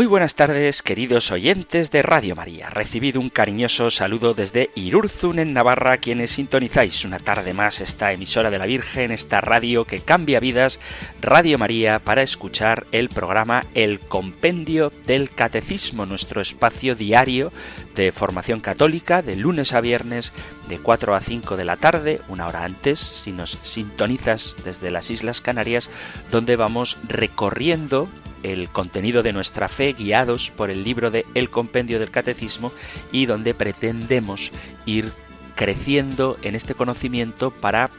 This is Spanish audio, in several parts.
Muy buenas tardes, queridos oyentes de Radio María. Recibido un cariñoso saludo desde Irurzun, en Navarra, quienes sintonizáis una tarde más esta emisora de la Virgen, esta radio que cambia vidas, Radio María, para escuchar el programa El Compendio del Catecismo, nuestro espacio diario de formación católica, de lunes a viernes, de 4 a 5 de la tarde, una hora antes, si nos sintonizas desde las Islas Canarias, donde vamos recorriendo el contenido de nuestra fe guiados por el libro de El Compendio del Catecismo y donde pretendemos ir creciendo en este conocimiento para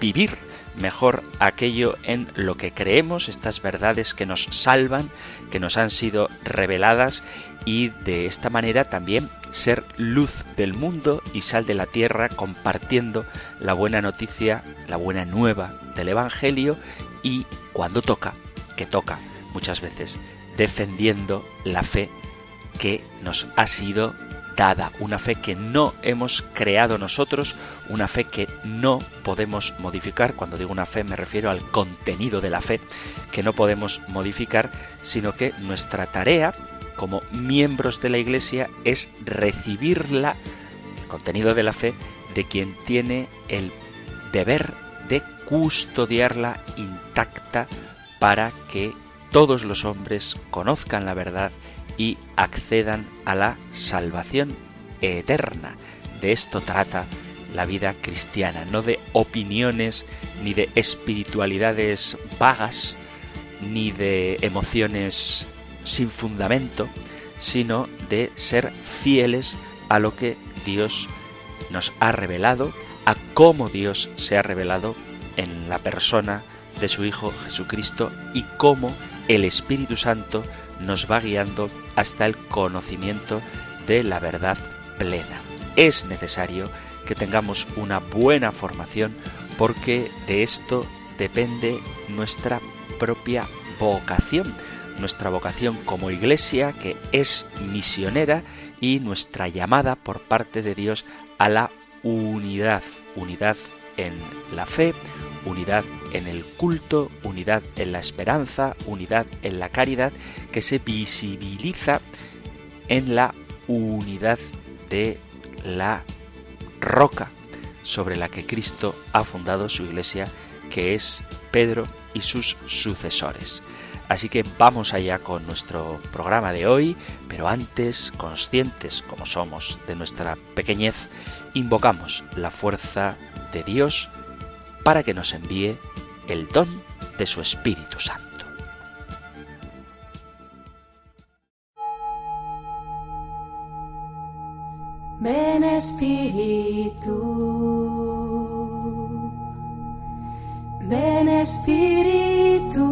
vivir mejor aquello en lo que creemos, estas verdades que nos salvan, que nos han sido reveladas y de esta manera también ser luz del mundo y sal de la tierra compartiendo la buena noticia, la buena nueva del Evangelio y cuando toca, que toca muchas veces defendiendo la fe que nos ha sido dada, una fe que no hemos creado nosotros, una fe que no podemos modificar. Cuando digo una fe me refiero al contenido de la fe que no podemos modificar, sino que nuestra tarea como miembros de la Iglesia es recibirla, el contenido de la fe, de quien tiene el deber de custodiarla intacta para que todos los hombres conozcan la verdad y accedan a la salvación eterna. De esto trata la vida cristiana, no de opiniones ni de espiritualidades vagas, ni de emociones sin fundamento, sino de ser fieles a lo que Dios nos ha revelado, a cómo Dios se ha revelado en la persona de su Hijo Jesucristo y cómo el Espíritu Santo nos va guiando hasta el conocimiento de la verdad plena. Es necesario que tengamos una buena formación porque de esto depende nuestra propia vocación, nuestra vocación como iglesia que es misionera y nuestra llamada por parte de Dios a la unidad, unidad en la fe, unidad en el culto, unidad en la esperanza, unidad en la caridad, que se visibiliza en la unidad de la roca sobre la que Cristo ha fundado su iglesia, que es Pedro y sus sucesores. Así que vamos allá con nuestro programa de hoy, pero antes, conscientes como somos de nuestra pequeñez, invocamos la fuerza de Dios para que nos envíe el don de su Espíritu Santo. Ven Espíritu, ven Espíritu,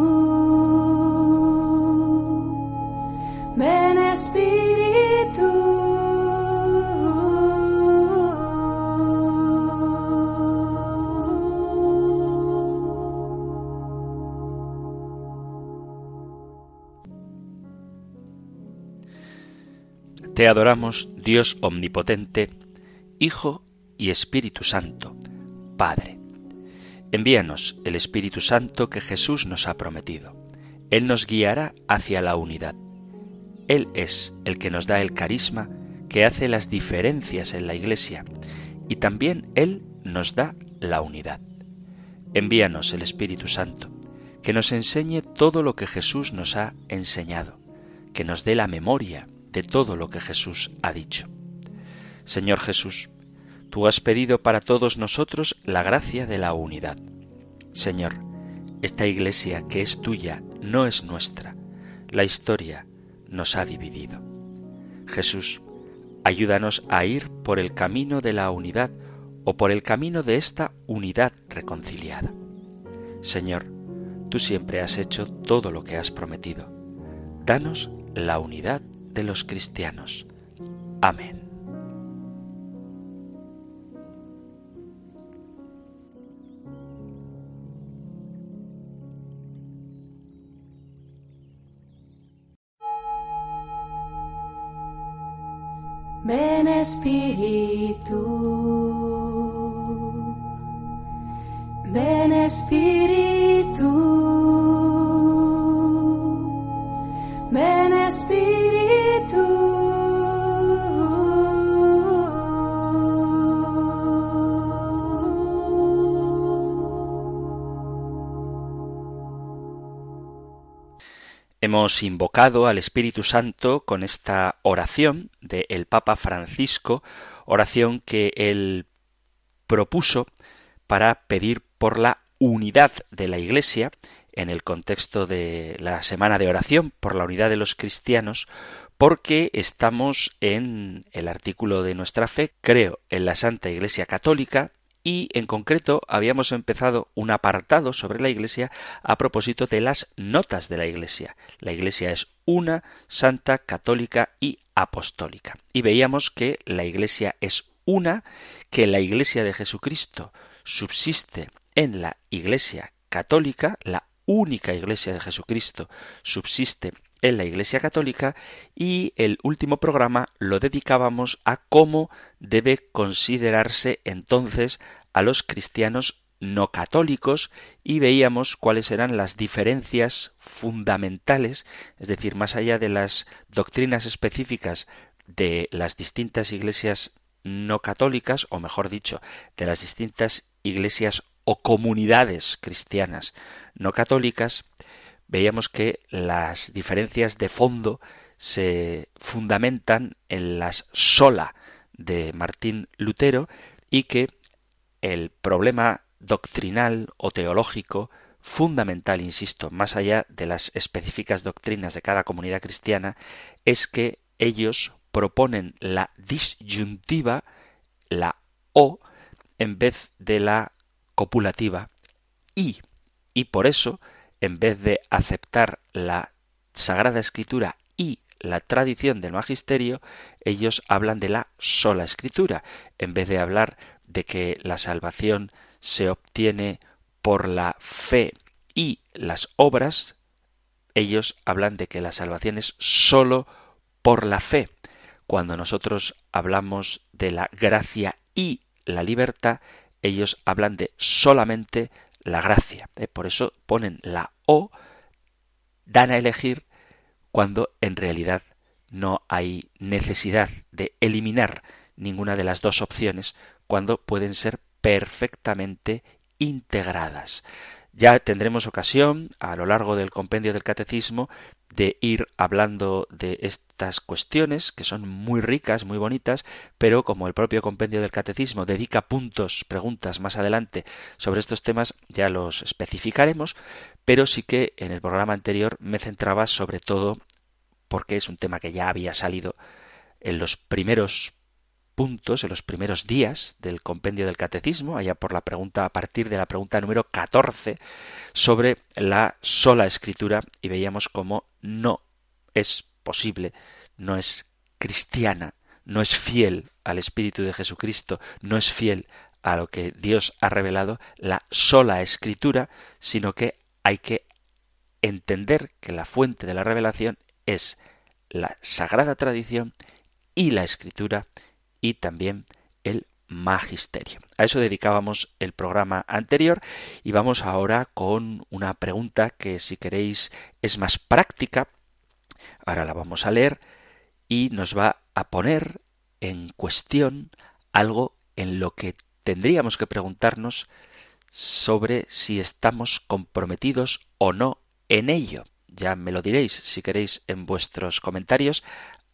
Te adoramos, Dios omnipotente, Hijo y Espíritu Santo, Padre. Envíanos el Espíritu Santo que Jesús nos ha prometido. Él nos guiará hacia la unidad. Él es el que nos da el carisma que hace las diferencias en la Iglesia y también Él nos da la unidad. Envíanos el Espíritu Santo, que nos enseñe todo lo que Jesús nos ha enseñado, que nos dé la memoria de todo lo que Jesús ha dicho. Señor Jesús, tú has pedido para todos nosotros la gracia de la unidad. Señor, esta iglesia que es tuya no es nuestra. La historia nos ha dividido. Jesús, ayúdanos a ir por el camino de la unidad o por el camino de esta unidad reconciliada. Señor, tú siempre has hecho todo lo que has prometido. Danos la unidad de los cristianos. Amén. Ven Espíritu, ven Espíritu. Hemos invocado al Espíritu Santo con esta oración del Papa Francisco, oración que él propuso para pedir por la unidad de la Iglesia en el contexto de la semana de oración por la unidad de los cristianos, porque estamos en el artículo de nuestra fe, creo en la Santa Iglesia Católica, y en concreto habíamos empezado un apartado sobre la Iglesia a propósito de las notas de la Iglesia. La Iglesia es una, santa, católica y apostólica. Y veíamos que la Iglesia es una, que la Iglesia de Jesucristo subsiste en la Iglesia católica, la única Iglesia de Jesucristo subsiste en la Iglesia Católica y el último programa lo dedicábamos a cómo debe considerarse entonces a los cristianos no católicos y veíamos cuáles eran las diferencias fundamentales, es decir, más allá de las doctrinas específicas de las distintas iglesias no católicas, o mejor dicho, de las distintas iglesias o comunidades cristianas no católicas, veíamos que las diferencias de fondo se fundamentan en las sola de Martín Lutero y que el problema doctrinal o teológico fundamental, insisto, más allá de las específicas doctrinas de cada comunidad cristiana, es que ellos proponen la disyuntiva, la o, en vez de la copulativa y. Y por eso en vez de aceptar la Sagrada Escritura y la tradición del magisterio, ellos hablan de la sola escritura, en vez de hablar de que la salvación se obtiene por la fe y las obras, ellos hablan de que la salvación es sólo por la fe. Cuando nosotros hablamos de la gracia y la libertad, ellos hablan de solamente la gracia. ¿eh? Por eso ponen la O, dan a elegir cuando en realidad no hay necesidad de eliminar ninguna de las dos opciones cuando pueden ser perfectamente integradas. Ya tendremos ocasión a lo largo del compendio del catecismo de ir hablando de estas cuestiones que son muy ricas, muy bonitas, pero como el propio compendio del catecismo dedica puntos, preguntas más adelante sobre estos temas, ya los especificaremos, pero sí que en el programa anterior me centraba sobre todo porque es un tema que ya había salido en los primeros puntos en los primeros días del compendio del catecismo, allá por la pregunta, a partir de la pregunta número 14, sobre la sola escritura, y veíamos cómo no es posible, no es cristiana, no es fiel al Espíritu de Jesucristo, no es fiel a lo que Dios ha revelado, la sola escritura, sino que hay que entender que la fuente de la revelación es la sagrada tradición y la escritura y también el magisterio. A eso dedicábamos el programa anterior y vamos ahora con una pregunta que si queréis es más práctica. Ahora la vamos a leer y nos va a poner en cuestión algo en lo que tendríamos que preguntarnos sobre si estamos comprometidos o no en ello. Ya me lo diréis si queréis en vuestros comentarios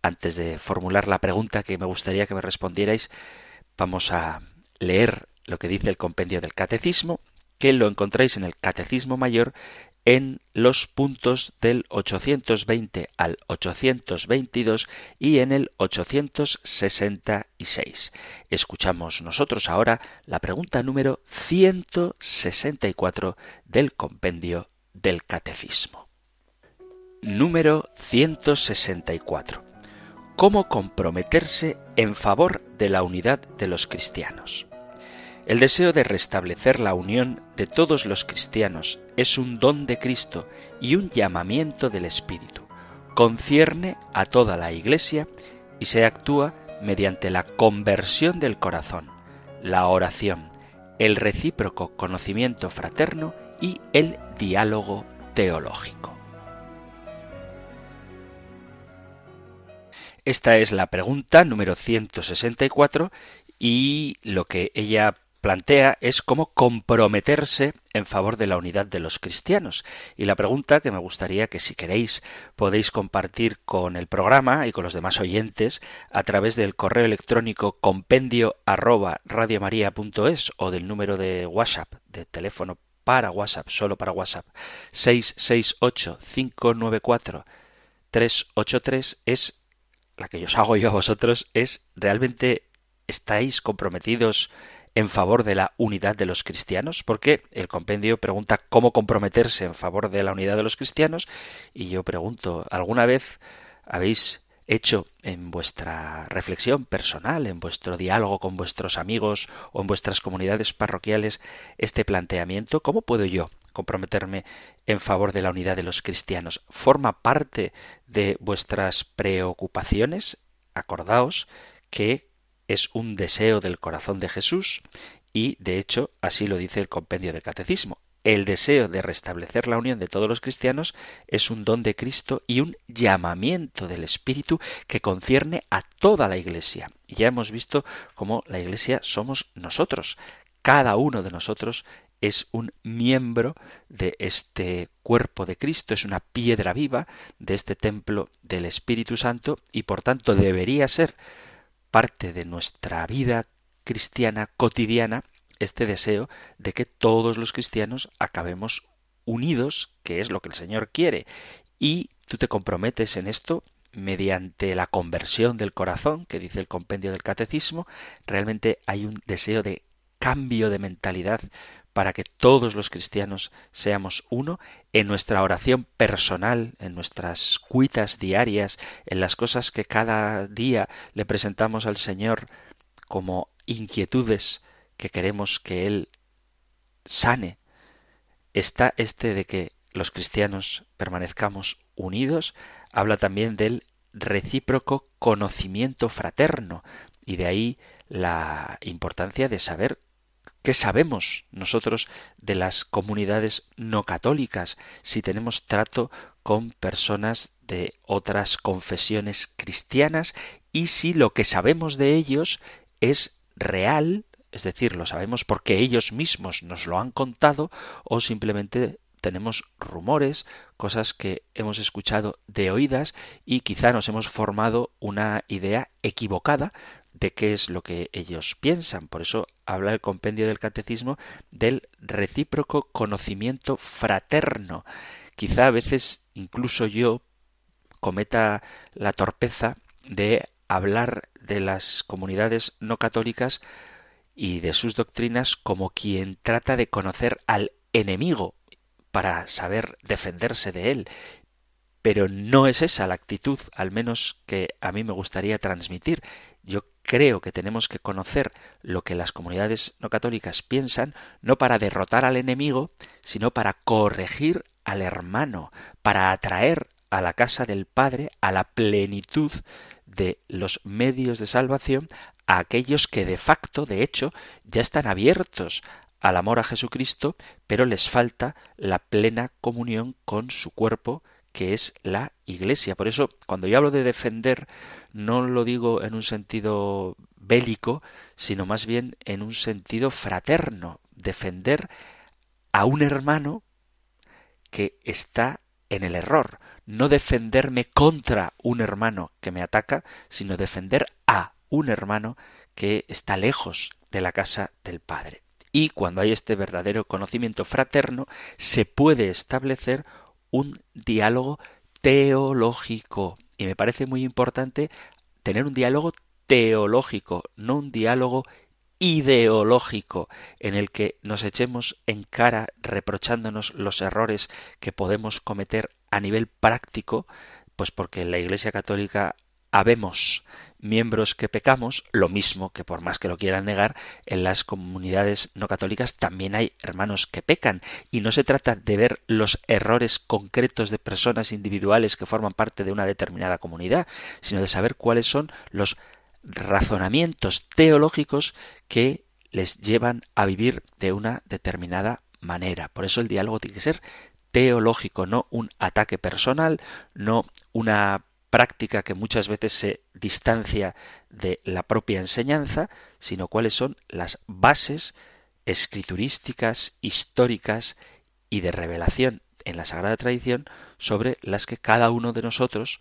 antes de formular la pregunta que me gustaría que me respondierais, vamos a leer lo que dice el compendio del catecismo, que lo encontráis en el Catecismo Mayor en los puntos del 820 al 822 y en el 866. Escuchamos nosotros ahora la pregunta número 164 del compendio del Catecismo. Número 164 cómo comprometerse en favor de la unidad de los cristianos. El deseo de restablecer la unión de todos los cristianos es un don de Cristo y un llamamiento del Espíritu. Concierne a toda la Iglesia y se actúa mediante la conversión del corazón, la oración, el recíproco conocimiento fraterno y el diálogo teológico. Esta es la pregunta número 164 y lo que ella plantea es cómo comprometerse en favor de la unidad de los cristianos. Y la pregunta que me gustaría que si queréis podéis compartir con el programa y con los demás oyentes a través del correo electrónico compendio arroba radiomaria.es o del número de WhatsApp, de teléfono para WhatsApp, solo para WhatsApp, 668 594 383 es la que yo os hago yo a vosotros es realmente estáis comprometidos en favor de la unidad de los cristianos? Porque el compendio pregunta cómo comprometerse en favor de la unidad de los cristianos y yo pregunto, ¿alguna vez habéis hecho en vuestra reflexión personal, en vuestro diálogo con vuestros amigos o en vuestras comunidades parroquiales este planteamiento? ¿Cómo puedo yo comprometerme en favor de la unidad de los cristianos? ¿Forma parte de vuestras preocupaciones? Acordaos que es un deseo del corazón de Jesús y, de hecho, así lo dice el compendio del Catecismo. El deseo de restablecer la unión de todos los cristianos es un don de Cristo y un llamamiento del Espíritu que concierne a toda la Iglesia. Y ya hemos visto cómo la Iglesia somos nosotros. Cada uno de nosotros es un miembro de este cuerpo de Cristo, es una piedra viva de este templo del Espíritu Santo y por tanto debería ser parte de nuestra vida cristiana cotidiana este deseo de que todos los cristianos acabemos unidos, que es lo que el Señor quiere. Y tú te comprometes en esto mediante la conversión del corazón, que dice el compendio del catecismo, realmente hay un deseo de cambio de mentalidad para que todos los cristianos seamos uno en nuestra oración personal, en nuestras cuitas diarias, en las cosas que cada día le presentamos al Señor como inquietudes que queremos que Él sane, está este de que los cristianos permanezcamos unidos, habla también del recíproco conocimiento fraterno, y de ahí la importancia de saber ¿Qué sabemos nosotros de las comunidades no católicas si tenemos trato con personas de otras confesiones cristianas y si lo que sabemos de ellos es real, es decir, lo sabemos porque ellos mismos nos lo han contado o simplemente tenemos rumores, cosas que hemos escuchado de oídas y quizá nos hemos formado una idea equivocada de qué es lo que ellos piensan. Por eso habla el compendio del catecismo del recíproco conocimiento fraterno. Quizá a veces incluso yo cometa la torpeza de hablar de las comunidades no católicas y de sus doctrinas como quien trata de conocer al enemigo para saber defenderse de él. Pero no es esa la actitud, al menos que a mí me gustaría transmitir. Yo creo que tenemos que conocer lo que las comunidades no católicas piensan, no para derrotar al enemigo, sino para corregir al hermano, para atraer a la casa del Padre a la plenitud de los medios de salvación a aquellos que de facto, de hecho, ya están abiertos al amor a Jesucristo, pero les falta la plena comunión con su cuerpo, que es la Iglesia. Por eso, cuando yo hablo de defender, no lo digo en un sentido bélico, sino más bien en un sentido fraterno, defender a un hermano que está en el error, no defenderme contra un hermano que me ataca, sino defender a un hermano que está lejos de la casa del Padre. Y cuando hay este verdadero conocimiento fraterno, se puede establecer un diálogo teológico. Y me parece muy importante tener un diálogo teológico, no un diálogo ideológico en el que nos echemos en cara reprochándonos los errores que podemos cometer a nivel práctico, pues porque en la Iglesia Católica habemos miembros que pecamos, lo mismo que por más que lo quieran negar, en las comunidades no católicas también hay hermanos que pecan. Y no se trata de ver los errores concretos de personas individuales que forman parte de una determinada comunidad, sino de saber cuáles son los razonamientos teológicos que les llevan a vivir de una determinada manera. Por eso el diálogo tiene que ser teológico, no un ataque personal, no una práctica que muchas veces se distancia de la propia enseñanza, sino cuáles son las bases escriturísticas, históricas y de revelación en la Sagrada Tradición sobre las que cada uno de nosotros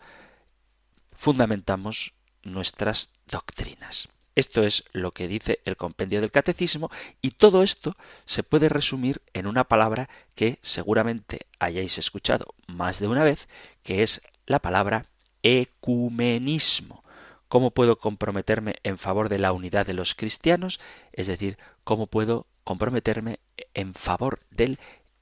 fundamentamos nuestras doctrinas. Esto es lo que dice el compendio del catecismo y todo esto se puede resumir en una palabra que seguramente hayáis escuchado más de una vez, que es la palabra ecumenismo. ¿Cómo puedo comprometerme en favor de la unidad de los cristianos? Es decir, ¿cómo puedo comprometerme en favor del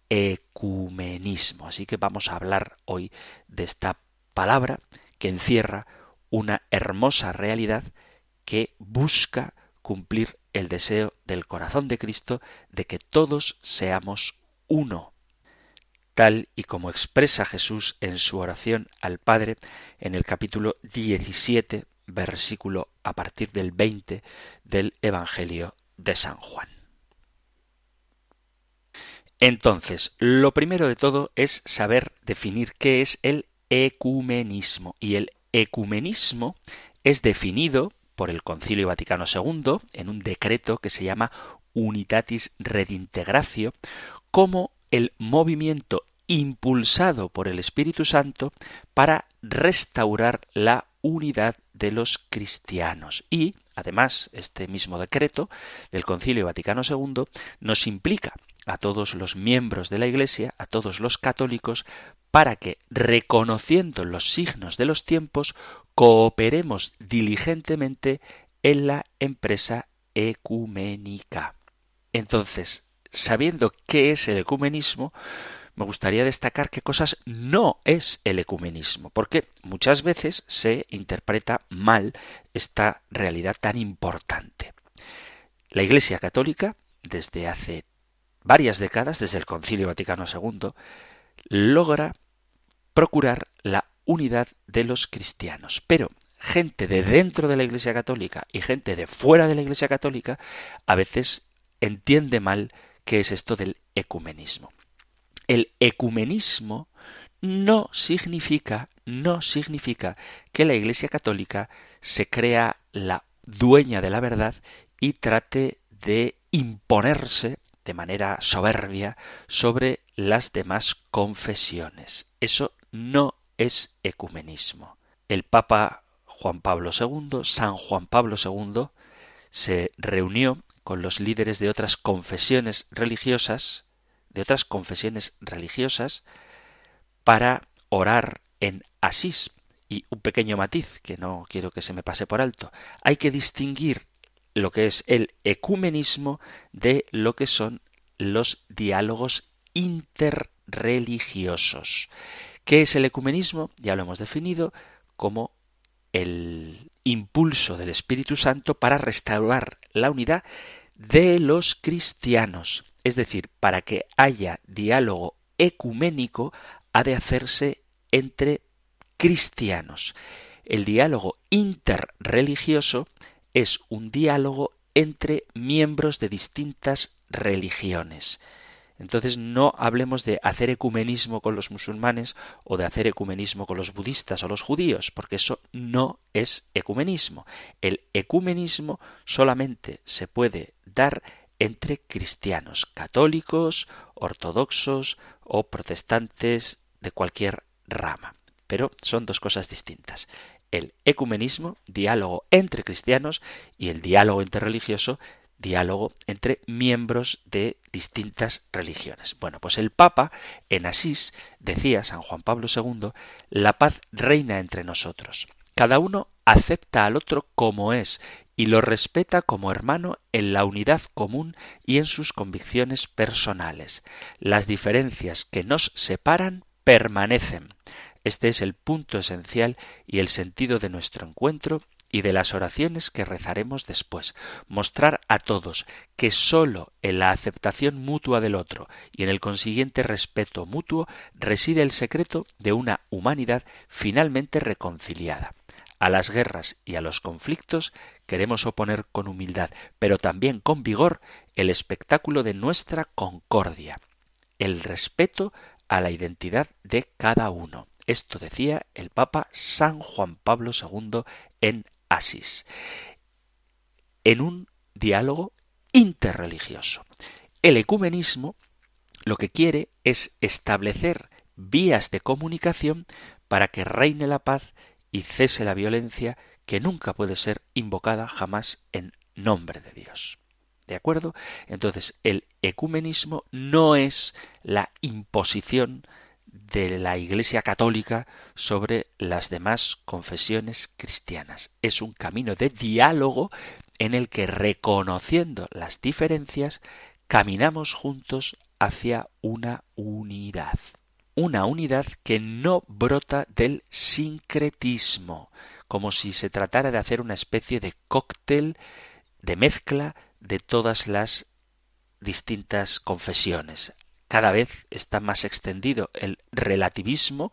ecumenismo? Así que vamos a hablar hoy de esta palabra que encierra una hermosa realidad que busca cumplir el deseo del corazón de Cristo de que todos seamos uno, tal y como expresa Jesús en su oración al Padre en el capítulo 17, versículo a partir del 20 del Evangelio de San Juan. Entonces, lo primero de todo es saber definir qué es el ecumenismo. Y el ecumenismo es definido por el Concilio Vaticano II en un decreto que se llama Unitatis Redintegratio como el movimiento impulsado por el Espíritu Santo para restaurar la unidad de los cristianos. Y, además, este mismo decreto del Concilio Vaticano II nos implica a todos los miembros de la Iglesia, a todos los católicos, para que, reconociendo los signos de los tiempos, cooperemos diligentemente en la empresa ecuménica. Entonces, sabiendo qué es el ecumenismo, me gustaría destacar qué cosas no es el ecumenismo, porque muchas veces se interpreta mal esta realidad tan importante. La Iglesia Católica, desde hace varias décadas, desde el Concilio Vaticano II, logra procurar la unidad de los cristianos. Pero gente de dentro de la Iglesia Católica y gente de fuera de la Iglesia Católica a veces entiende mal qué es esto del ecumenismo. El ecumenismo no significa, no significa que la Iglesia Católica se crea la dueña de la verdad y trate de imponerse de manera soberbia sobre las demás confesiones. Eso no es ecumenismo. El Papa Juan Pablo II, San Juan Pablo II, se reunió con los líderes de otras confesiones religiosas, de otras confesiones religiosas, para orar en Asís. Y un pequeño matiz que no quiero que se me pase por alto. Hay que distinguir lo que es el ecumenismo de lo que son los diálogos interreligiosos. ¿Qué es el ecumenismo? Ya lo hemos definido como el impulso del Espíritu Santo para restaurar la unidad de los cristianos. Es decir, para que haya diálogo ecuménico ha de hacerse entre cristianos. El diálogo interreligioso es un diálogo entre miembros de distintas religiones. Entonces no hablemos de hacer ecumenismo con los musulmanes o de hacer ecumenismo con los budistas o los judíos, porque eso no es ecumenismo. El ecumenismo solamente se puede dar entre cristianos, católicos, ortodoxos o protestantes de cualquier rama. Pero son dos cosas distintas. El ecumenismo, diálogo entre cristianos, y el diálogo interreligioso, diálogo entre miembros de distintas religiones. Bueno, pues el Papa en Asís decía, San Juan Pablo II, la paz reina entre nosotros. Cada uno acepta al otro como es y lo respeta como hermano en la unidad común y en sus convicciones personales. Las diferencias que nos separan permanecen. Este es el punto esencial y el sentido de nuestro encuentro y de las oraciones que rezaremos después. Mostrar a todos que sólo en la aceptación mutua del otro y en el consiguiente respeto mutuo reside el secreto de una humanidad finalmente reconciliada. A las guerras y a los conflictos queremos oponer con humildad, pero también con vigor, el espectáculo de nuestra concordia, el respeto a la identidad de cada uno. Esto decía el Papa San Juan Pablo II en Asís, en un diálogo interreligioso. El ecumenismo lo que quiere es establecer vías de comunicación para que reine la paz y cese la violencia que nunca puede ser invocada jamás en nombre de Dios. ¿De acuerdo? Entonces, el ecumenismo no es la imposición de la Iglesia Católica sobre las demás confesiones cristianas. Es un camino de diálogo en el que, reconociendo las diferencias, caminamos juntos hacia una unidad una unidad que no brota del sincretismo, como si se tratara de hacer una especie de cóctel, de mezcla de todas las distintas confesiones. Cada vez está más extendido el relativismo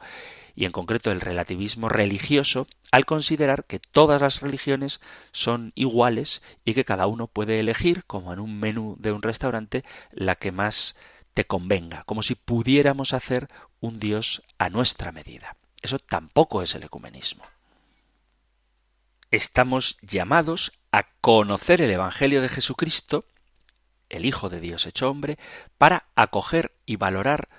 y en concreto el relativismo religioso al considerar que todas las religiones son iguales y que cada uno puede elegir, como en un menú de un restaurante, la que más te convenga, como si pudiéramos hacer un Dios a nuestra medida. Eso tampoco es el ecumenismo. Estamos llamados a conocer el Evangelio de Jesucristo, el Hijo de Dios hecho hombre, para acoger y valorar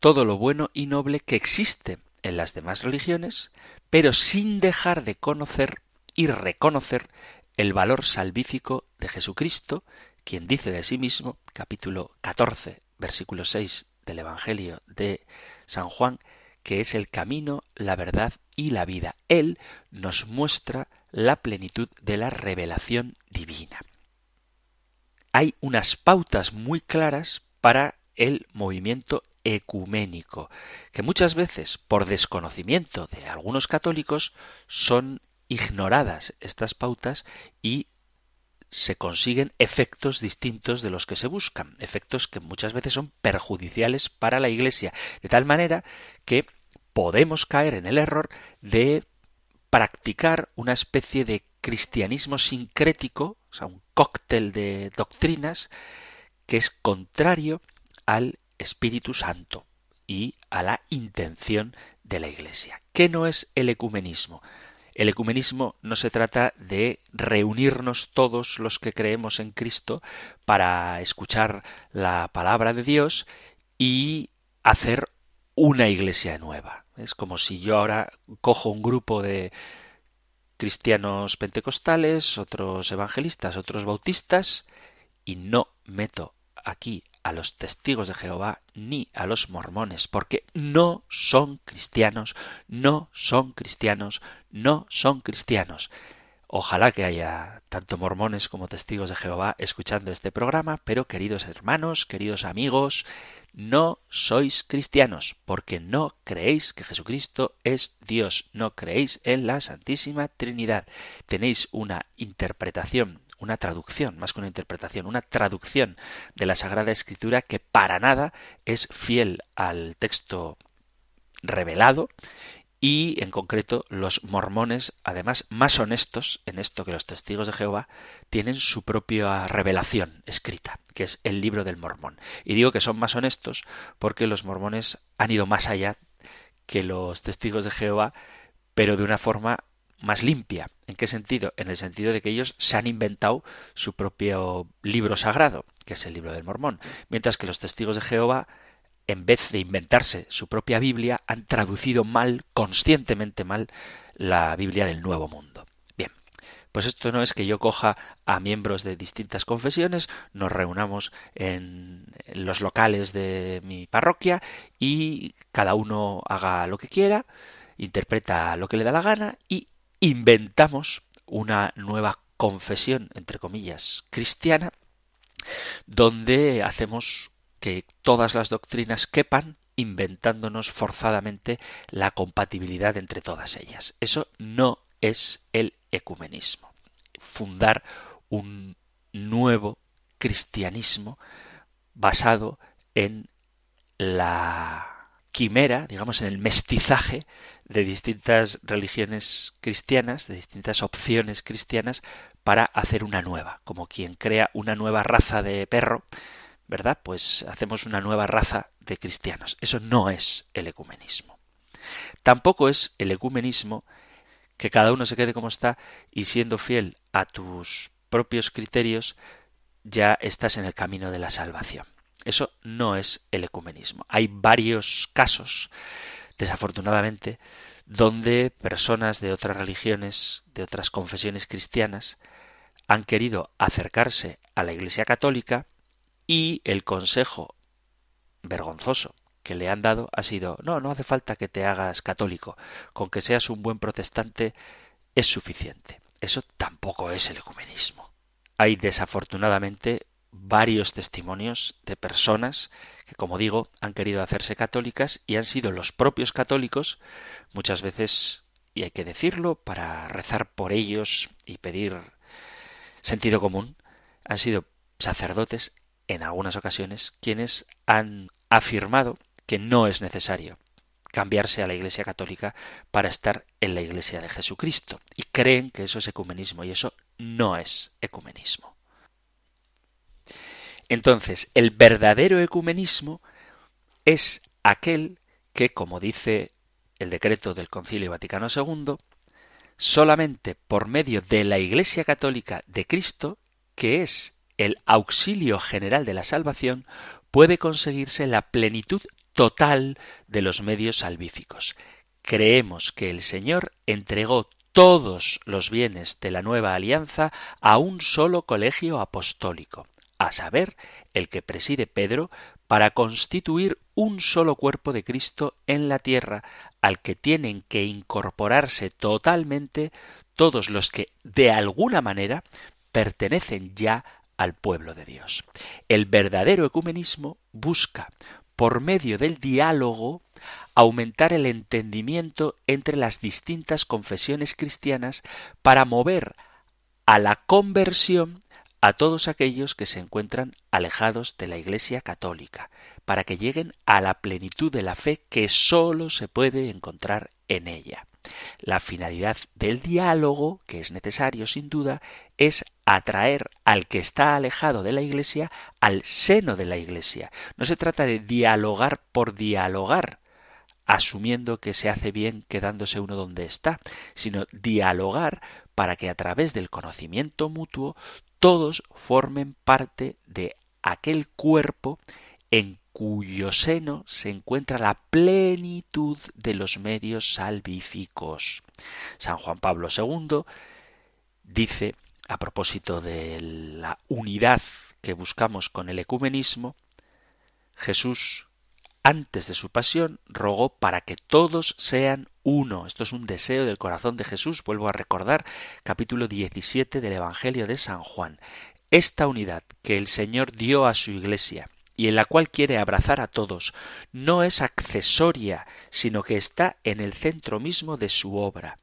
todo lo bueno y noble que existe en las demás religiones, pero sin dejar de conocer y reconocer el valor salvífico de Jesucristo, quien dice de sí mismo, capítulo 14 versículo 6 del Evangelio de San Juan, que es el camino, la verdad y la vida. Él nos muestra la plenitud de la revelación divina. Hay unas pautas muy claras para el movimiento ecuménico, que muchas veces, por desconocimiento de algunos católicos, son ignoradas estas pautas y se consiguen efectos distintos de los que se buscan, efectos que muchas veces son perjudiciales para la Iglesia, de tal manera que podemos caer en el error de practicar una especie de cristianismo sincrético, o sea, un cóctel de doctrinas que es contrario al Espíritu Santo y a la intención de la Iglesia. ¿Qué no es el ecumenismo? El ecumenismo no se trata de reunirnos todos los que creemos en Cristo para escuchar la palabra de Dios y hacer una iglesia nueva. Es como si yo ahora cojo un grupo de cristianos pentecostales, otros evangelistas, otros bautistas, y no meto aquí a los testigos de Jehová ni a los mormones, porque no son cristianos, no son cristianos, no son cristianos. Ojalá que haya tanto mormones como testigos de Jehová escuchando este programa, pero queridos hermanos, queridos amigos, no sois cristianos, porque no creéis que Jesucristo es Dios, no creéis en la Santísima Trinidad. Tenéis una interpretación una traducción, más que una interpretación, una traducción de la Sagrada Escritura que para nada es fiel al texto revelado y en concreto los mormones, además más honestos en esto que los testigos de Jehová, tienen su propia revelación escrita, que es el libro del mormón. Y digo que son más honestos porque los mormones han ido más allá que los testigos de Jehová, pero de una forma más limpia. ¿En qué sentido? En el sentido de que ellos se han inventado su propio libro sagrado, que es el libro del Mormón, mientras que los testigos de Jehová, en vez de inventarse su propia Biblia, han traducido mal, conscientemente mal, la Biblia del Nuevo Mundo. Bien, pues esto no es que yo coja a miembros de distintas confesiones, nos reunamos en los locales de mi parroquia y cada uno haga lo que quiera, interpreta lo que le da la gana y inventamos una nueva confesión, entre comillas, cristiana, donde hacemos que todas las doctrinas quepan inventándonos forzadamente la compatibilidad entre todas ellas. Eso no es el ecumenismo. Fundar un nuevo cristianismo basado en la quimera, digamos, en el mestizaje de distintas religiones cristianas, de distintas opciones cristianas, para hacer una nueva, como quien crea una nueva raza de perro, ¿verdad? Pues hacemos una nueva raza de cristianos. Eso no es el ecumenismo. Tampoco es el ecumenismo que cada uno se quede como está y siendo fiel a tus propios criterios ya estás en el camino de la salvación. Eso no es el ecumenismo. Hay varios casos, desafortunadamente, donde personas de otras religiones, de otras confesiones cristianas, han querido acercarse a la Iglesia Católica y el consejo vergonzoso que le han dado ha sido no, no hace falta que te hagas católico, con que seas un buen protestante es suficiente. Eso tampoco es el ecumenismo. Hay desafortunadamente varios testimonios de personas que, como digo, han querido hacerse católicas y han sido los propios católicos, muchas veces, y hay que decirlo, para rezar por ellos y pedir sentido común, han sido sacerdotes en algunas ocasiones quienes han afirmado que no es necesario cambiarse a la Iglesia Católica para estar en la Iglesia de Jesucristo. Y creen que eso es ecumenismo y eso no es ecumenismo. Entonces, el verdadero ecumenismo es aquel que, como dice el decreto del Concilio Vaticano II, solamente por medio de la Iglesia Católica de Cristo, que es el auxilio general de la salvación, puede conseguirse la plenitud total de los medios salvíficos. Creemos que el Señor entregó todos los bienes de la nueva alianza a un solo colegio apostólico, a saber, el que preside Pedro, para constituir un solo cuerpo de Cristo en la tierra, al que tienen que incorporarse totalmente todos los que, de alguna manera, pertenecen ya al pueblo de Dios. El verdadero ecumenismo busca por medio del diálogo, aumentar el entendimiento entre las distintas confesiones cristianas para mover a la conversión a todos aquellos que se encuentran alejados de la Iglesia católica, para que lleguen a la plenitud de la fe que sólo se puede encontrar en ella. La finalidad del diálogo, que es necesario sin duda, es atraer al que está alejado de la Iglesia al seno de la Iglesia. No se trata de dialogar por dialogar, asumiendo que se hace bien quedándose uno donde está, sino dialogar para que a través del conocimiento mutuo todos formen parte de aquel cuerpo en cuyo seno se encuentra la plenitud de los medios salvíficos. San Juan Pablo II dice, a propósito de la unidad que buscamos con el ecumenismo, Jesús, antes de su pasión, rogó para que todos sean uno. Esto es un deseo del corazón de Jesús. Vuelvo a recordar capítulo 17 del Evangelio de San Juan. Esta unidad que el Señor dio a su Iglesia y en la cual quiere abrazar a todos, no es accesoria, sino que está en el centro mismo de su obra.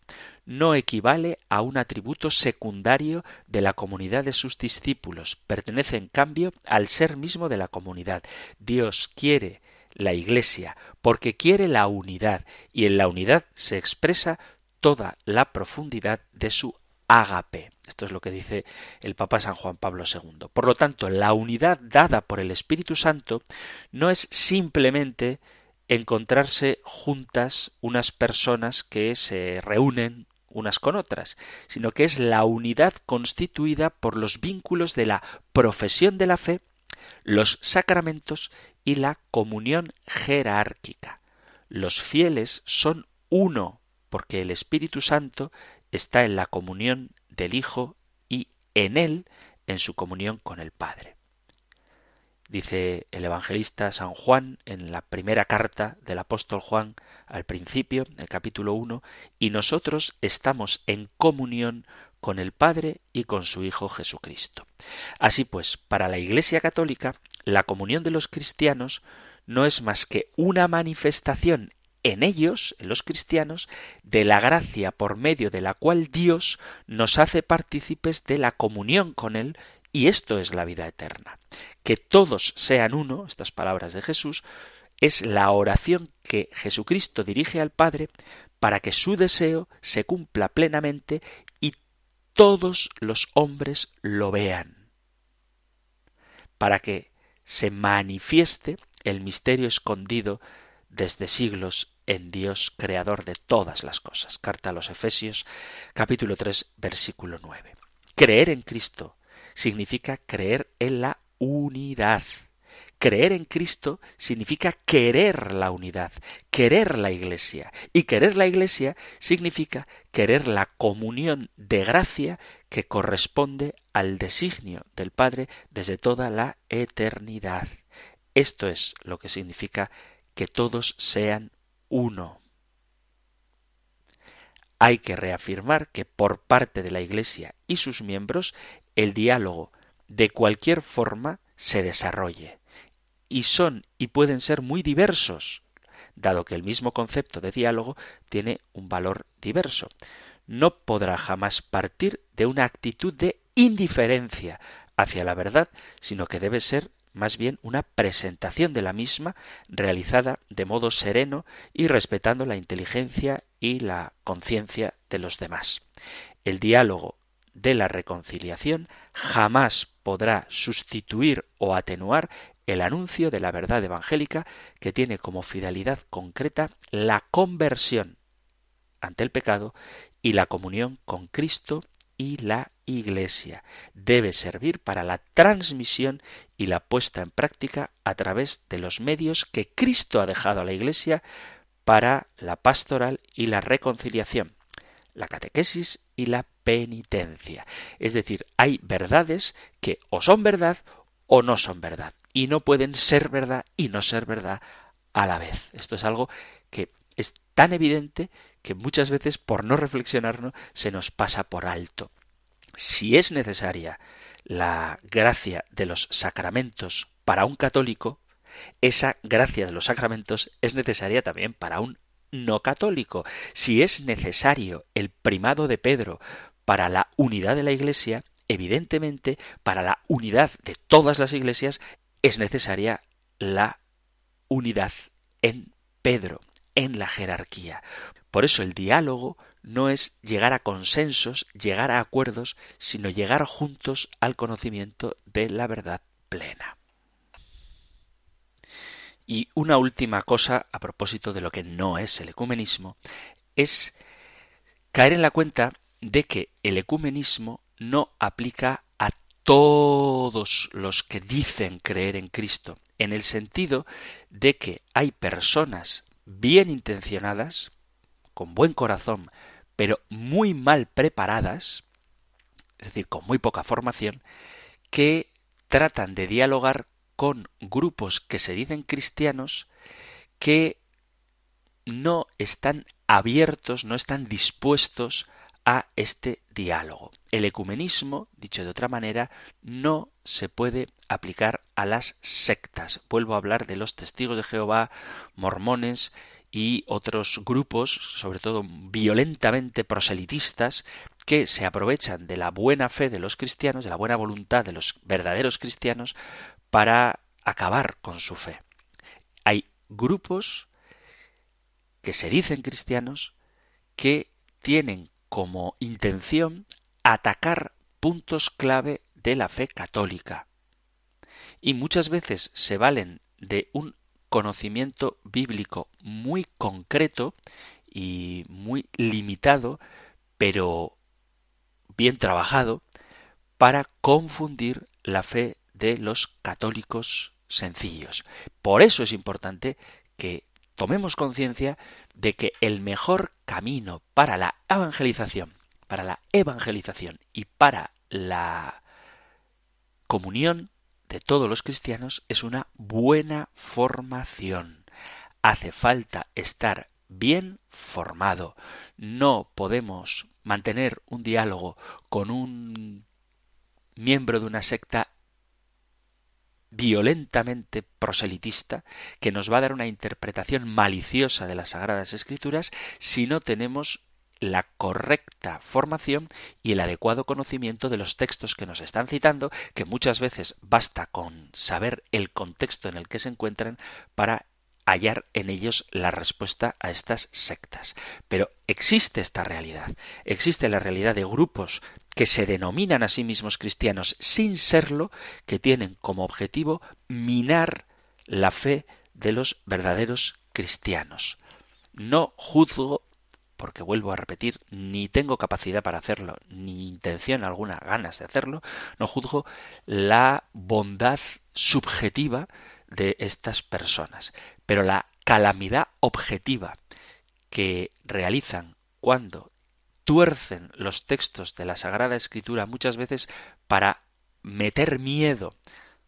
No equivale a un atributo secundario de la comunidad de sus discípulos, pertenece en cambio al ser mismo de la comunidad. Dios quiere la Iglesia porque quiere la unidad, y en la unidad se expresa toda la profundidad de su ágape. Esto es lo que dice el Papa San Juan Pablo II. Por lo tanto, la unidad dada por el Espíritu Santo no es simplemente encontrarse juntas unas personas que se reúnen unas con otras, sino que es la unidad constituida por los vínculos de la profesión de la fe, los sacramentos y la comunión jerárquica. Los fieles son uno, porque el Espíritu Santo está en la comunión del Hijo y en él en su comunión con el Padre. Dice el evangelista San Juan en la primera carta del apóstol Juan al principio, el capítulo 1, y nosotros estamos en comunión con el Padre y con su Hijo Jesucristo. Así pues, para la Iglesia Católica, la comunión de los cristianos no es más que una manifestación en ellos, en los cristianos, de la gracia por medio de la cual Dios nos hace partícipes de la comunión con Él, y esto es la vida eterna. Que todos sean uno, estas palabras de Jesús, es la oración que Jesucristo dirige al Padre para que su deseo se cumpla plenamente y todos los hombres lo vean, para que se manifieste el misterio escondido desde siglos en Dios, creador de todas las cosas. Carta a los Efesios, capítulo 3, versículo 9. Creer en Cristo significa creer en la unidad. Creer en Cristo significa querer la unidad, querer la Iglesia. Y querer la Iglesia significa querer la comunión de gracia que corresponde al designio del Padre desde toda la eternidad. Esto es lo que significa que todos sean uno. Hay que reafirmar que por parte de la Iglesia y sus miembros el diálogo de cualquier forma se desarrolle y son y pueden ser muy diversos, dado que el mismo concepto de diálogo tiene un valor diverso. No podrá jamás partir de una actitud de indiferencia hacia la verdad, sino que debe ser más bien una presentación de la misma realizada de modo sereno y respetando la inteligencia y la conciencia de los demás. El diálogo de la reconciliación jamás podrá sustituir o atenuar el anuncio de la verdad evangélica que tiene como finalidad concreta la conversión ante el pecado y la comunión con Cristo y la Iglesia. Debe servir para la transmisión y la puesta en práctica a través de los medios que Cristo ha dejado a la Iglesia para la pastoral y la reconciliación, la catequesis y la penitencia. Es decir, hay verdades que o son verdad o no son verdad y no pueden ser verdad y no ser verdad a la vez. Esto es algo que es tan evidente que muchas veces por no reflexionarnos se nos pasa por alto. Si es necesaria la gracia de los sacramentos para un católico, esa gracia de los sacramentos es necesaria también para un no católico. Si es necesario el primado de Pedro para la unidad de la Iglesia, evidentemente para la unidad de todas las iglesias es necesaria la unidad en Pedro, en la jerarquía. Por eso el diálogo no es llegar a consensos, llegar a acuerdos, sino llegar juntos al conocimiento de la verdad plena. Y una última cosa a propósito de lo que no es el ecumenismo es caer en la cuenta de que el ecumenismo no aplica a todos los que dicen creer en Cristo, en el sentido de que hay personas bien intencionadas, con buen corazón, pero muy mal preparadas, es decir, con muy poca formación, que tratan de dialogar con grupos que se dicen cristianos que no están abiertos, no están dispuestos a este diálogo. El ecumenismo, dicho de otra manera, no se puede aplicar a las sectas. Vuelvo a hablar de los testigos de Jehová, mormones y otros grupos, sobre todo violentamente proselitistas, que se aprovechan de la buena fe de los cristianos, de la buena voluntad de los verdaderos cristianos, para acabar con su fe. Hay grupos que se dicen cristianos que tienen como intención atacar puntos clave de la fe católica. Y muchas veces se valen de un conocimiento bíblico muy concreto y muy limitado, pero bien trabajado, para confundir la fe de los católicos sencillos. Por eso es importante que tomemos conciencia de que el mejor camino para la evangelización, para la evangelización y para la comunión de todos los cristianos es una buena formación. Hace falta estar bien formado. No podemos mantener un diálogo con un miembro de una secta violentamente proselitista que nos va a dar una interpretación maliciosa de las Sagradas Escrituras si no tenemos la correcta formación y el adecuado conocimiento de los textos que nos están citando, que muchas veces basta con saber el contexto en el que se encuentran para hallar en ellos la respuesta a estas sectas. Pero existe esta realidad, existe la realidad de grupos que se denominan a sí mismos cristianos sin serlo, que tienen como objetivo minar la fe de los verdaderos cristianos. No juzgo, porque vuelvo a repetir, ni tengo capacidad para hacerlo, ni intención alguna, ganas de hacerlo, no juzgo la bondad subjetiva de estas personas. Pero la calamidad objetiva que realizan cuando tuercen los textos de la Sagrada Escritura muchas veces para meter miedo,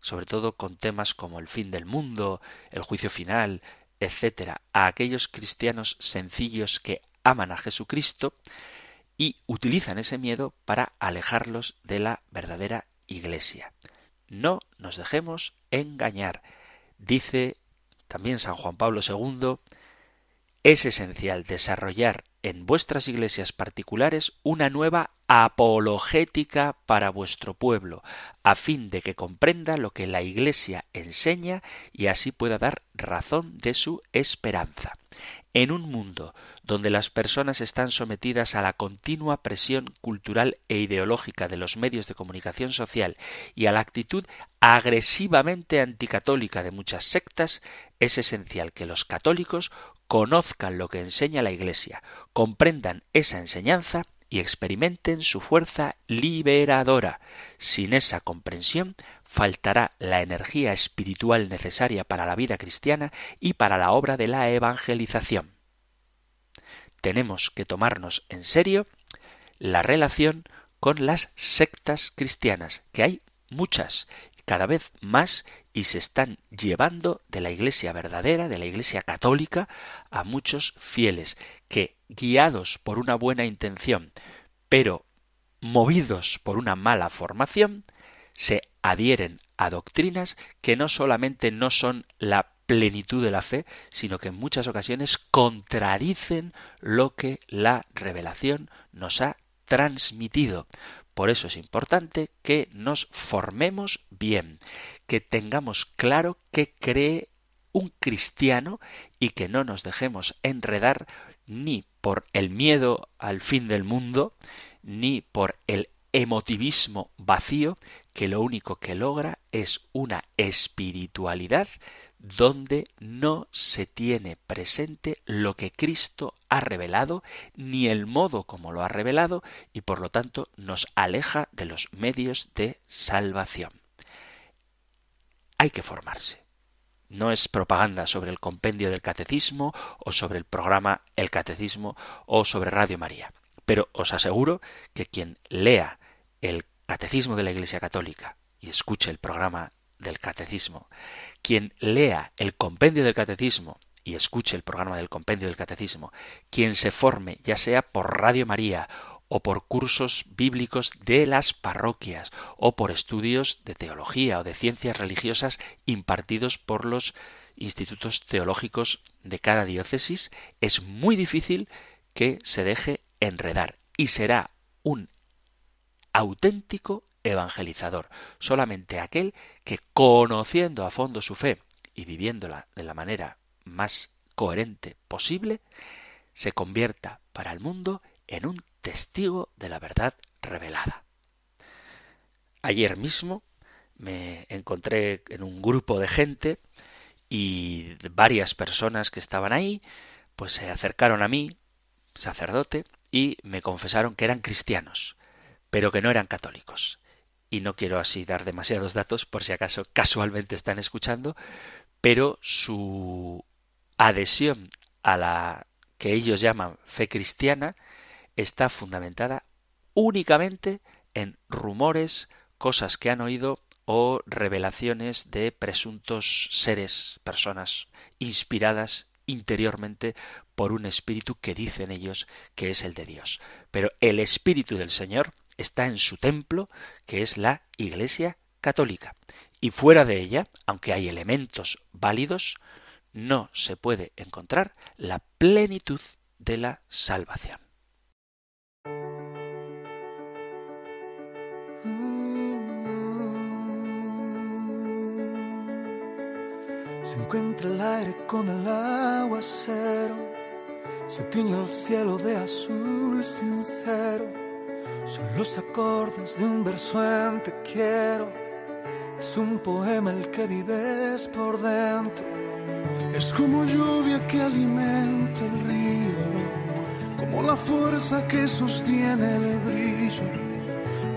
sobre todo con temas como el fin del mundo, el juicio final, etcétera, a aquellos cristianos sencillos que aman a Jesucristo y utilizan ese miedo para alejarlos de la verdadera Iglesia. No nos dejemos engañar. Dice también San Juan Pablo II, es esencial desarrollar en vuestras iglesias particulares una nueva apologética para vuestro pueblo, a fin de que comprenda lo que la Iglesia enseña y así pueda dar razón de su esperanza. En un mundo donde las personas están sometidas a la continua presión cultural e ideológica de los medios de comunicación social y a la actitud agresivamente anticatólica de muchas sectas, es esencial que los católicos conozcan lo que enseña la Iglesia, comprendan esa enseñanza y experimenten su fuerza liberadora. Sin esa comprensión faltará la energía espiritual necesaria para la vida cristiana y para la obra de la evangelización. Tenemos que tomarnos en serio la relación con las sectas cristianas, que hay muchas, cada vez más, y se están llevando de la Iglesia verdadera, de la Iglesia católica, a muchos fieles, que, guiados por una buena intención, pero movidos por una mala formación, se adhieren a doctrinas que no solamente no son la plenitud de la fe, sino que en muchas ocasiones contradicen lo que la revelación nos ha transmitido. Por eso es importante que nos formemos bien, que tengamos claro qué cree un cristiano y que no nos dejemos enredar ni por el miedo al fin del mundo, ni por el emotivismo vacío que lo único que logra es una espiritualidad donde no se tiene presente lo que Cristo ha revelado, ni el modo como lo ha revelado, y por lo tanto nos aleja de los medios de salvación. Hay que formarse. No es propaganda sobre el compendio del catecismo o sobre el programa El Catecismo o sobre Radio María. Pero os aseguro que quien lea el Catecismo de la Iglesia Católica y escuche el programa del Catecismo, quien lea el compendio del Catecismo y escuche el programa del compendio del Catecismo, quien se forme, ya sea por Radio María o por cursos bíblicos de las parroquias o por estudios de teología o de ciencias religiosas impartidos por los institutos teológicos de cada diócesis, es muy difícil que se deje enredar y será un auténtico evangelizador, solamente aquel que conociendo a fondo su fe y viviéndola de la manera más coherente posible, se convierta para el mundo en un testigo de la verdad revelada. Ayer mismo me encontré en un grupo de gente y varias personas que estaban ahí, pues se acercaron a mí, sacerdote, y me confesaron que eran cristianos, pero que no eran católicos y no quiero así dar demasiados datos por si acaso casualmente están escuchando, pero su adhesión a la que ellos llaman fe cristiana está fundamentada únicamente en rumores, cosas que han oído o revelaciones de presuntos seres, personas inspiradas interiormente por un espíritu que dicen ellos que es el de Dios. Pero el espíritu del Señor está en su templo, que es la Iglesia católica. Y fuera de ella, aunque hay elementos válidos, no se puede encontrar la plenitud de la salvación. Se encuentra el aire con el aguacero, se tiñe el cielo de azul sincero. Son los acordes de un verso en te quiero. Es un poema el que vives por dentro. Es como lluvia que alimenta el río, como la fuerza que sostiene el brillo.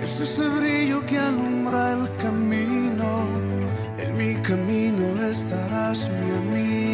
Es ese brillo que alumbra el camino mi camino estarás mi amigo.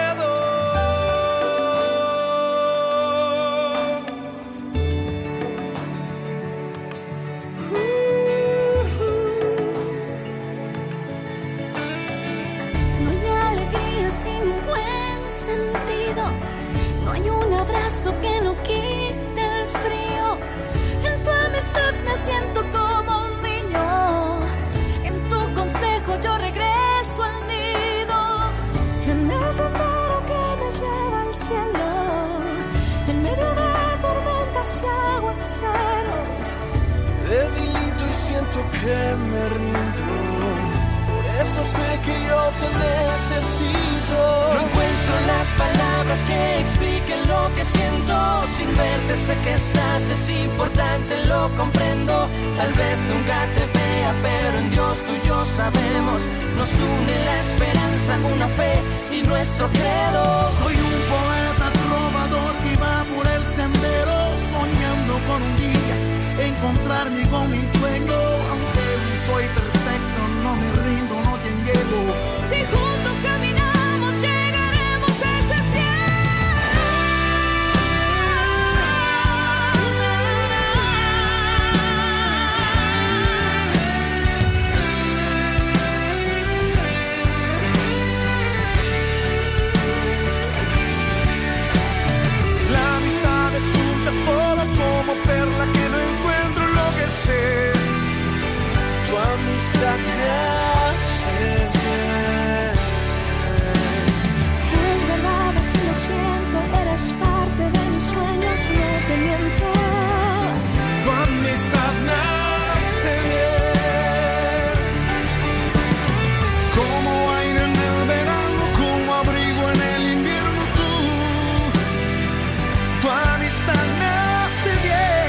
tu amistad nace bien. Como aire en el verano, como abrigo en el invierno, tú, tu amistad nace bien.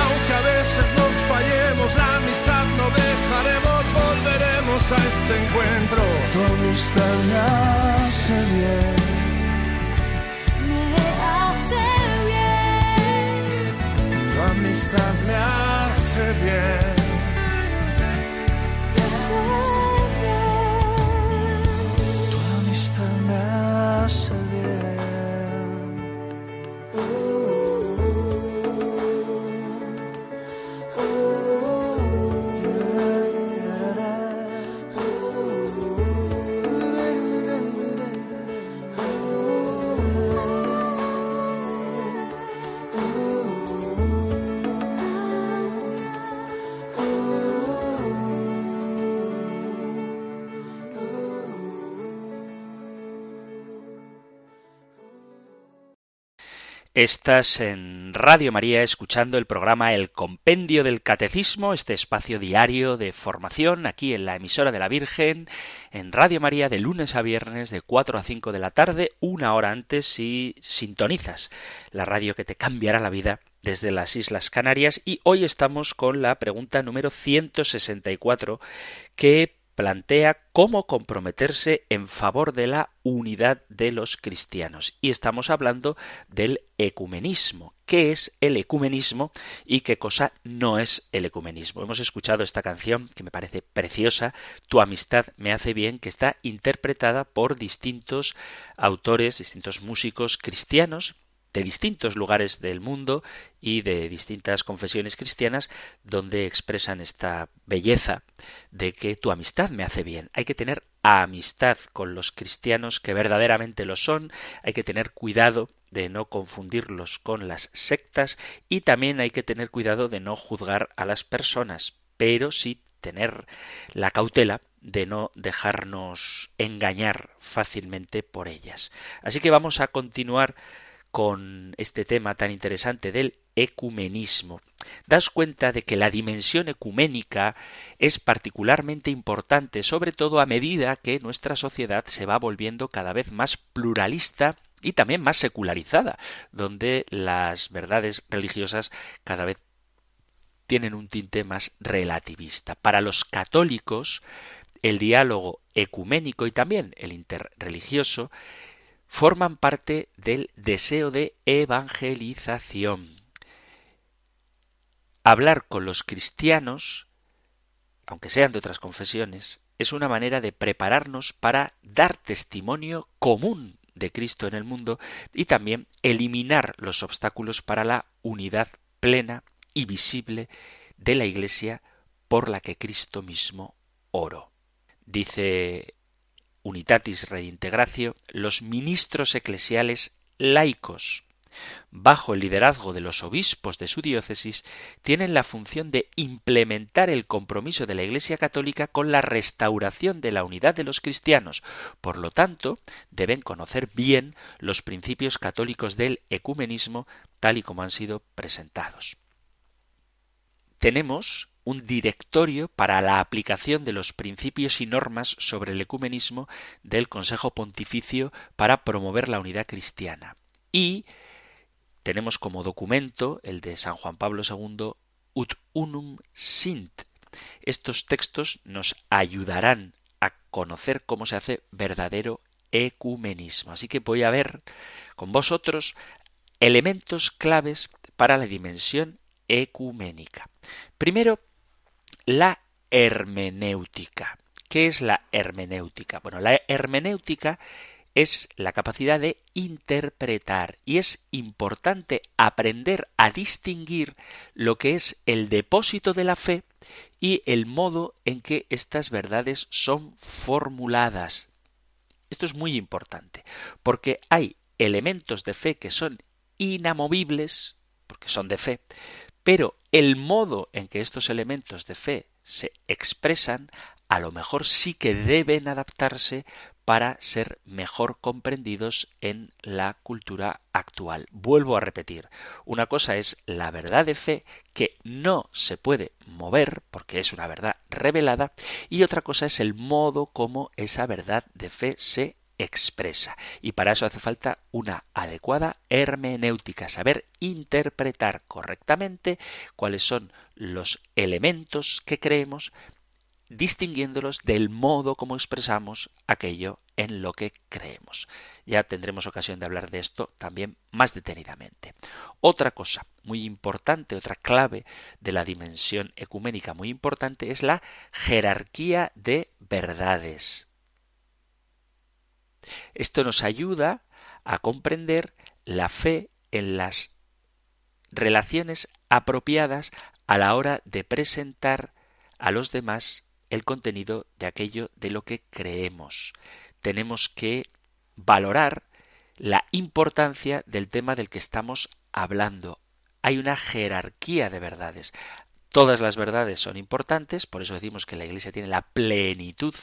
Aunque a veces nos fallemos, la amistad no dejaremos, volveremos a este encuentro. Tu amistad nace bien. fuerza me. Estás en Radio María escuchando el programa El Compendio del Catecismo, este espacio diario de formación aquí en la emisora de la Virgen, en Radio María de lunes a viernes de 4 a 5 de la tarde, una hora antes si sintonizas la radio que te cambiará la vida desde las Islas Canarias. Y hoy estamos con la pregunta número 164 que plantea cómo comprometerse en favor de la unidad de los cristianos. Y estamos hablando del ecumenismo. ¿Qué es el ecumenismo y qué cosa no es el ecumenismo? Hemos escuchado esta canción que me parece preciosa, Tu amistad me hace bien, que está interpretada por distintos autores, distintos músicos cristianos de distintos lugares del mundo y de distintas confesiones cristianas donde expresan esta belleza de que tu amistad me hace bien. Hay que tener amistad con los cristianos que verdaderamente lo son, hay que tener cuidado de no confundirlos con las sectas y también hay que tener cuidado de no juzgar a las personas, pero sí tener la cautela de no dejarnos engañar fácilmente por ellas. Así que vamos a continuar con este tema tan interesante del ecumenismo. Das cuenta de que la dimensión ecuménica es particularmente importante, sobre todo a medida que nuestra sociedad se va volviendo cada vez más pluralista y también más secularizada, donde las verdades religiosas cada vez tienen un tinte más relativista. Para los católicos, el diálogo ecuménico y también el interreligioso forman parte del deseo de evangelización. Hablar con los cristianos, aunque sean de otras confesiones, es una manera de prepararnos para dar testimonio común de Cristo en el mundo y también eliminar los obstáculos para la unidad plena y visible de la Iglesia por la que Cristo mismo oró. Dice Unitatis Reintegratio, los ministros eclesiales laicos, bajo el liderazgo de los obispos de su diócesis, tienen la función de implementar el compromiso de la Iglesia católica con la restauración de la unidad de los cristianos. Por lo tanto, deben conocer bien los principios católicos del ecumenismo tal y como han sido presentados. Tenemos un directorio para la aplicación de los principios y normas sobre el ecumenismo del Consejo Pontificio para promover la unidad cristiana. Y tenemos como documento el de San Juan Pablo II, Ut Unum Sint. Estos textos nos ayudarán a conocer cómo se hace verdadero ecumenismo. Así que voy a ver con vosotros elementos claves para la dimensión ecuménica. Primero, la hermenéutica. ¿Qué es la hermenéutica? Bueno, la hermenéutica es la capacidad de interpretar y es importante aprender a distinguir lo que es el depósito de la fe y el modo en que estas verdades son formuladas. Esto es muy importante, porque hay elementos de fe que son inamovibles, porque son de fe, pero el modo en que estos elementos de fe se expresan a lo mejor sí que deben adaptarse para ser mejor comprendidos en la cultura actual. Vuelvo a repetir, una cosa es la verdad de fe que no se puede mover porque es una verdad revelada y otra cosa es el modo como esa verdad de fe se expresa. Y para eso hace falta una adecuada hermenéutica, saber interpretar correctamente cuáles son los elementos que creemos, distinguiéndolos del modo como expresamos aquello en lo que creemos. Ya tendremos ocasión de hablar de esto también más detenidamente. Otra cosa muy importante, otra clave de la dimensión ecuménica muy importante es la jerarquía de verdades. Esto nos ayuda a comprender la fe en las relaciones apropiadas a la hora de presentar a los demás el contenido de aquello de lo que creemos. Tenemos que valorar la importancia del tema del que estamos hablando. Hay una jerarquía de verdades. Todas las verdades son importantes, por eso decimos que la Iglesia tiene la plenitud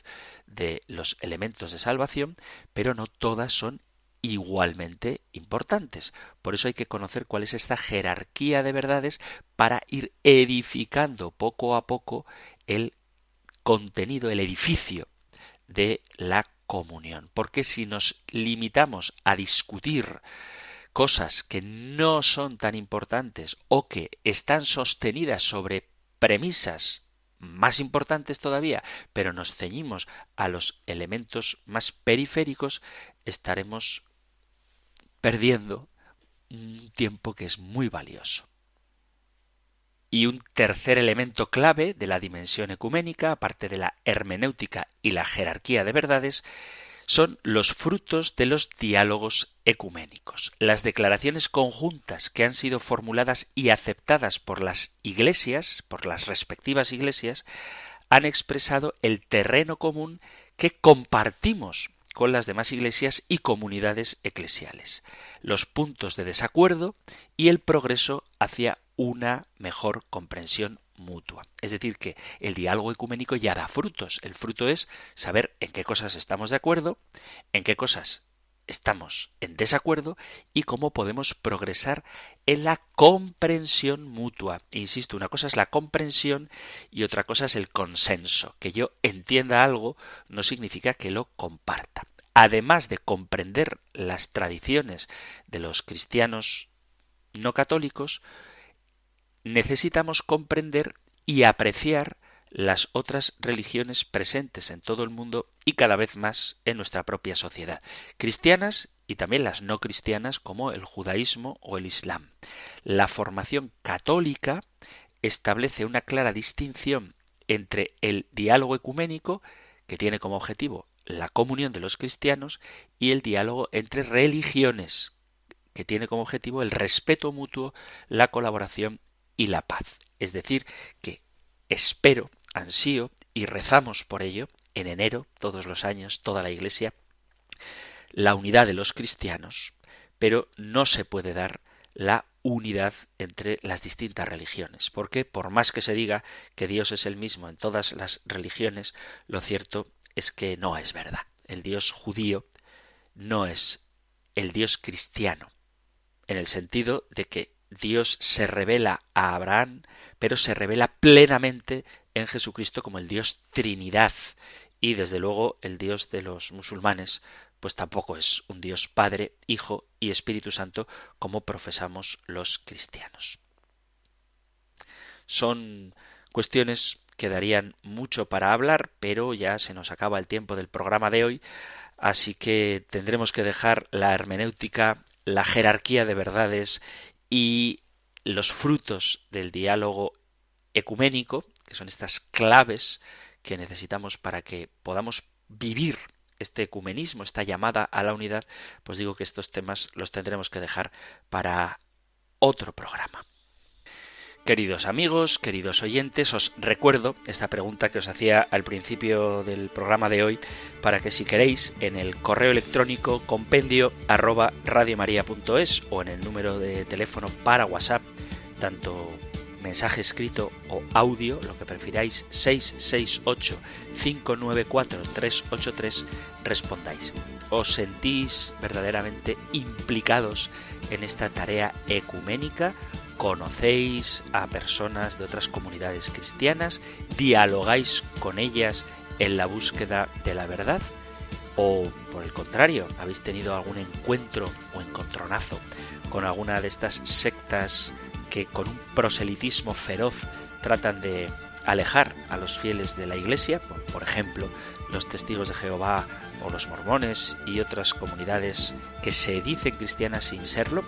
de los elementos de salvación, pero no todas son igualmente importantes. Por eso hay que conocer cuál es esta jerarquía de verdades para ir edificando poco a poco el contenido, el edificio de la comunión. Porque si nos limitamos a discutir cosas que no son tan importantes o que están sostenidas sobre premisas más importantes todavía, pero nos ceñimos a los elementos más periféricos, estaremos perdiendo un tiempo que es muy valioso. Y un tercer elemento clave de la dimensión ecuménica, aparte de la hermenéutica y la jerarquía de verdades, son los frutos de los diálogos ecuménicos. Las declaraciones conjuntas que han sido formuladas y aceptadas por las iglesias, por las respectivas iglesias, han expresado el terreno común que compartimos con las demás iglesias y comunidades eclesiales, los puntos de desacuerdo y el progreso hacia una mejor comprensión mutua. Es decir, que el diálogo ecuménico ya da frutos. El fruto es saber en qué cosas estamos de acuerdo, en qué cosas estamos en desacuerdo y cómo podemos progresar en la comprensión mutua. Insisto, una cosa es la comprensión y otra cosa es el consenso. Que yo entienda algo no significa que lo comparta. Además de comprender las tradiciones de los cristianos no católicos, necesitamos comprender y apreciar las otras religiones presentes en todo el mundo y cada vez más en nuestra propia sociedad, cristianas y también las no cristianas como el judaísmo o el islam. La formación católica establece una clara distinción entre el diálogo ecuménico, que tiene como objetivo la comunión de los cristianos, y el diálogo entre religiones, que tiene como objetivo el respeto mutuo, la colaboración y la paz. Es decir, que espero ansío y rezamos por ello en enero, todos los años, toda la Iglesia, la unidad de los cristianos, pero no se puede dar la unidad entre las distintas religiones, porque por más que se diga que Dios es el mismo en todas las religiones, lo cierto es que no es verdad. El Dios judío no es el Dios cristiano, en el sentido de que Dios se revela a Abraham, pero se revela plenamente en Jesucristo como el Dios Trinidad. Y desde luego el Dios de los musulmanes, pues tampoco es un Dios Padre, Hijo y Espíritu Santo como profesamos los cristianos. Son cuestiones que darían mucho para hablar, pero ya se nos acaba el tiempo del programa de hoy, así que tendremos que dejar la hermenéutica, la jerarquía de verdades y los frutos del diálogo ecuménico que son estas claves que necesitamos para que podamos vivir este ecumenismo, esta llamada a la unidad, pues digo que estos temas los tendremos que dejar para otro programa. Queridos amigos, queridos oyentes, os recuerdo esta pregunta que os hacía al principio del programa de hoy para que si queréis en el correo electrónico compendio arroba o en el número de teléfono para WhatsApp, tanto mensaje escrito o audio, lo que prefiráis, 668-594-383, respondáis. ¿Os sentís verdaderamente implicados en esta tarea ecuménica? ¿Conocéis a personas de otras comunidades cristianas? ¿Dialogáis con ellas en la búsqueda de la verdad? ¿O por el contrario, habéis tenido algún encuentro o encontronazo con alguna de estas sectas que con un proselitismo feroz tratan de alejar a los fieles de la Iglesia, por ejemplo, los testigos de Jehová o los mormones y otras comunidades que se dicen cristianas sin serlo,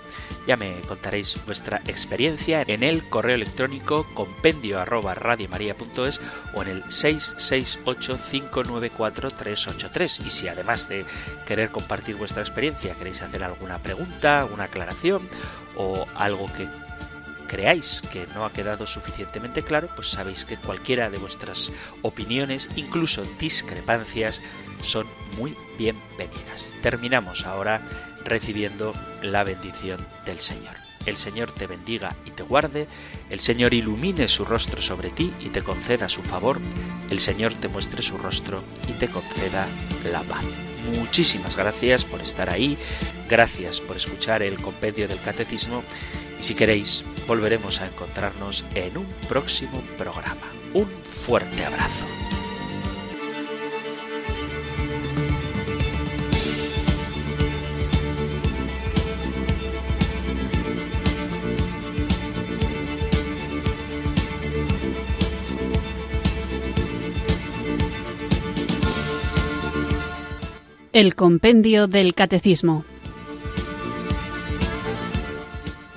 ya me contaréis vuestra experiencia en el correo electrónico compendio arroba radiomaria.es o en el 668-594-383. Y si además de querer compartir vuestra experiencia queréis hacer alguna pregunta, alguna aclaración o algo que creáis que no ha quedado suficientemente claro, pues sabéis que cualquiera de vuestras opiniones, incluso discrepancias, son muy bienvenidas. Terminamos ahora recibiendo la bendición del Señor. El Señor te bendiga y te guarde, el Señor ilumine su rostro sobre ti y te conceda su favor, el Señor te muestre su rostro y te conceda la paz. Muchísimas gracias por estar ahí, gracias por escuchar el compendio del catecismo si queréis volveremos a encontrarnos en un próximo programa. Un fuerte abrazo. El Compendio del Catecismo